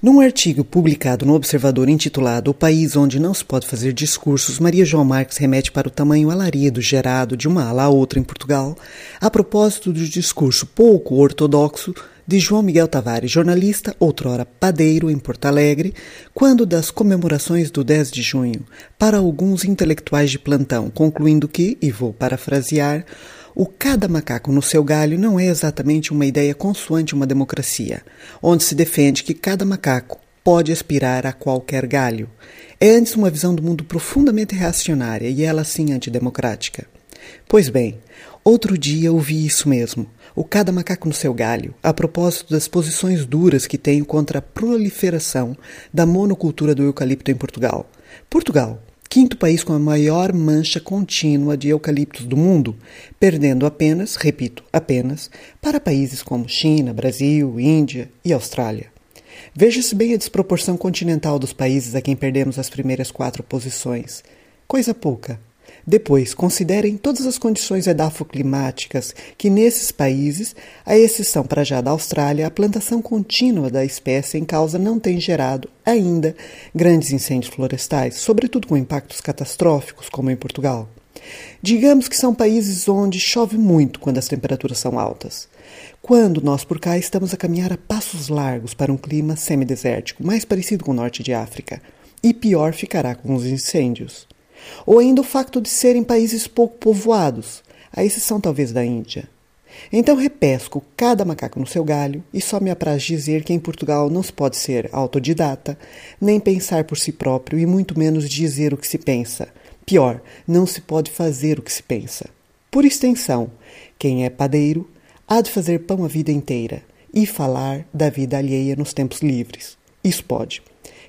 Num artigo publicado no Observador intitulado O País Onde Não Se Pode Fazer Discursos, Maria João Marques remete para o tamanho alarido gerado de uma ala a outra em Portugal, a propósito do discurso pouco ortodoxo de João Miguel Tavares, jornalista, outrora padeiro em Porto Alegre, quando das comemorações do 10 de junho, para alguns intelectuais de plantão, concluindo que, e vou parafrasear, o cada macaco no seu galho não é exatamente uma ideia consoante uma democracia, onde se defende que cada macaco pode aspirar a qualquer galho. É antes uma visão do mundo profundamente reacionária e ela sim antidemocrática. Pois bem, outro dia ouvi isso mesmo, o cada macaco no seu galho, a propósito das posições duras que tenho contra a proliferação da monocultura do eucalipto em Portugal. Portugal, quinto país com a maior mancha contínua de eucaliptos do mundo, perdendo apenas, repito, apenas, para países como China, Brasil, Índia e Austrália. Veja-se bem a desproporção continental dos países a quem perdemos as primeiras quatro posições. Coisa pouca. Depois, considerem todas as condições edafoclimáticas que nesses países, à exceção para já da Austrália, a plantação contínua da espécie em causa não tem gerado ainda grandes incêndios florestais, sobretudo com impactos catastróficos, como em Portugal. Digamos que são países onde chove muito quando as temperaturas são altas. Quando nós por cá estamos a caminhar a passos largos para um clima semidesértico, mais parecido com o norte de África, e pior ficará com os incêndios. Ou ainda o facto de serem países pouco povoados, a exceção talvez da Índia. Então repesco cada macaco no seu galho e só me apraz dizer que em Portugal não se pode ser autodidata, nem pensar por si próprio e muito menos dizer o que se pensa. Pior, não se pode fazer o que se pensa. Por extensão, quem é padeiro há de fazer pão a vida inteira e falar da vida alheia nos tempos livres. Isso pode.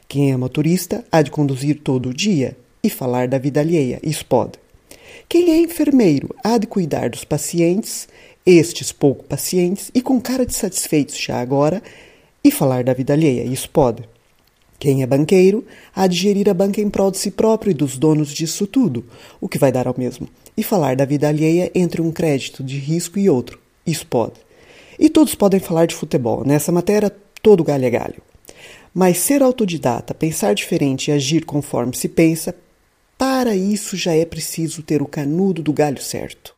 Quem é motorista há de conduzir todo o dia e falar da vida alheia. Isso pode. Quem é enfermeiro há de cuidar dos pacientes, estes pouco pacientes, e com cara de satisfeitos já agora, e falar da vida alheia. Isso pode. Quem é banqueiro há de gerir a banca em prol de si próprio e dos donos disso tudo, o que vai dar ao mesmo, e falar da vida alheia entre um crédito de risco e outro. Isso pode. E todos podem falar de futebol. Nessa matéria, todo galho é galho. Mas ser autodidata, pensar diferente e agir conforme se pensa, para isso já é preciso ter o canudo do galho certo.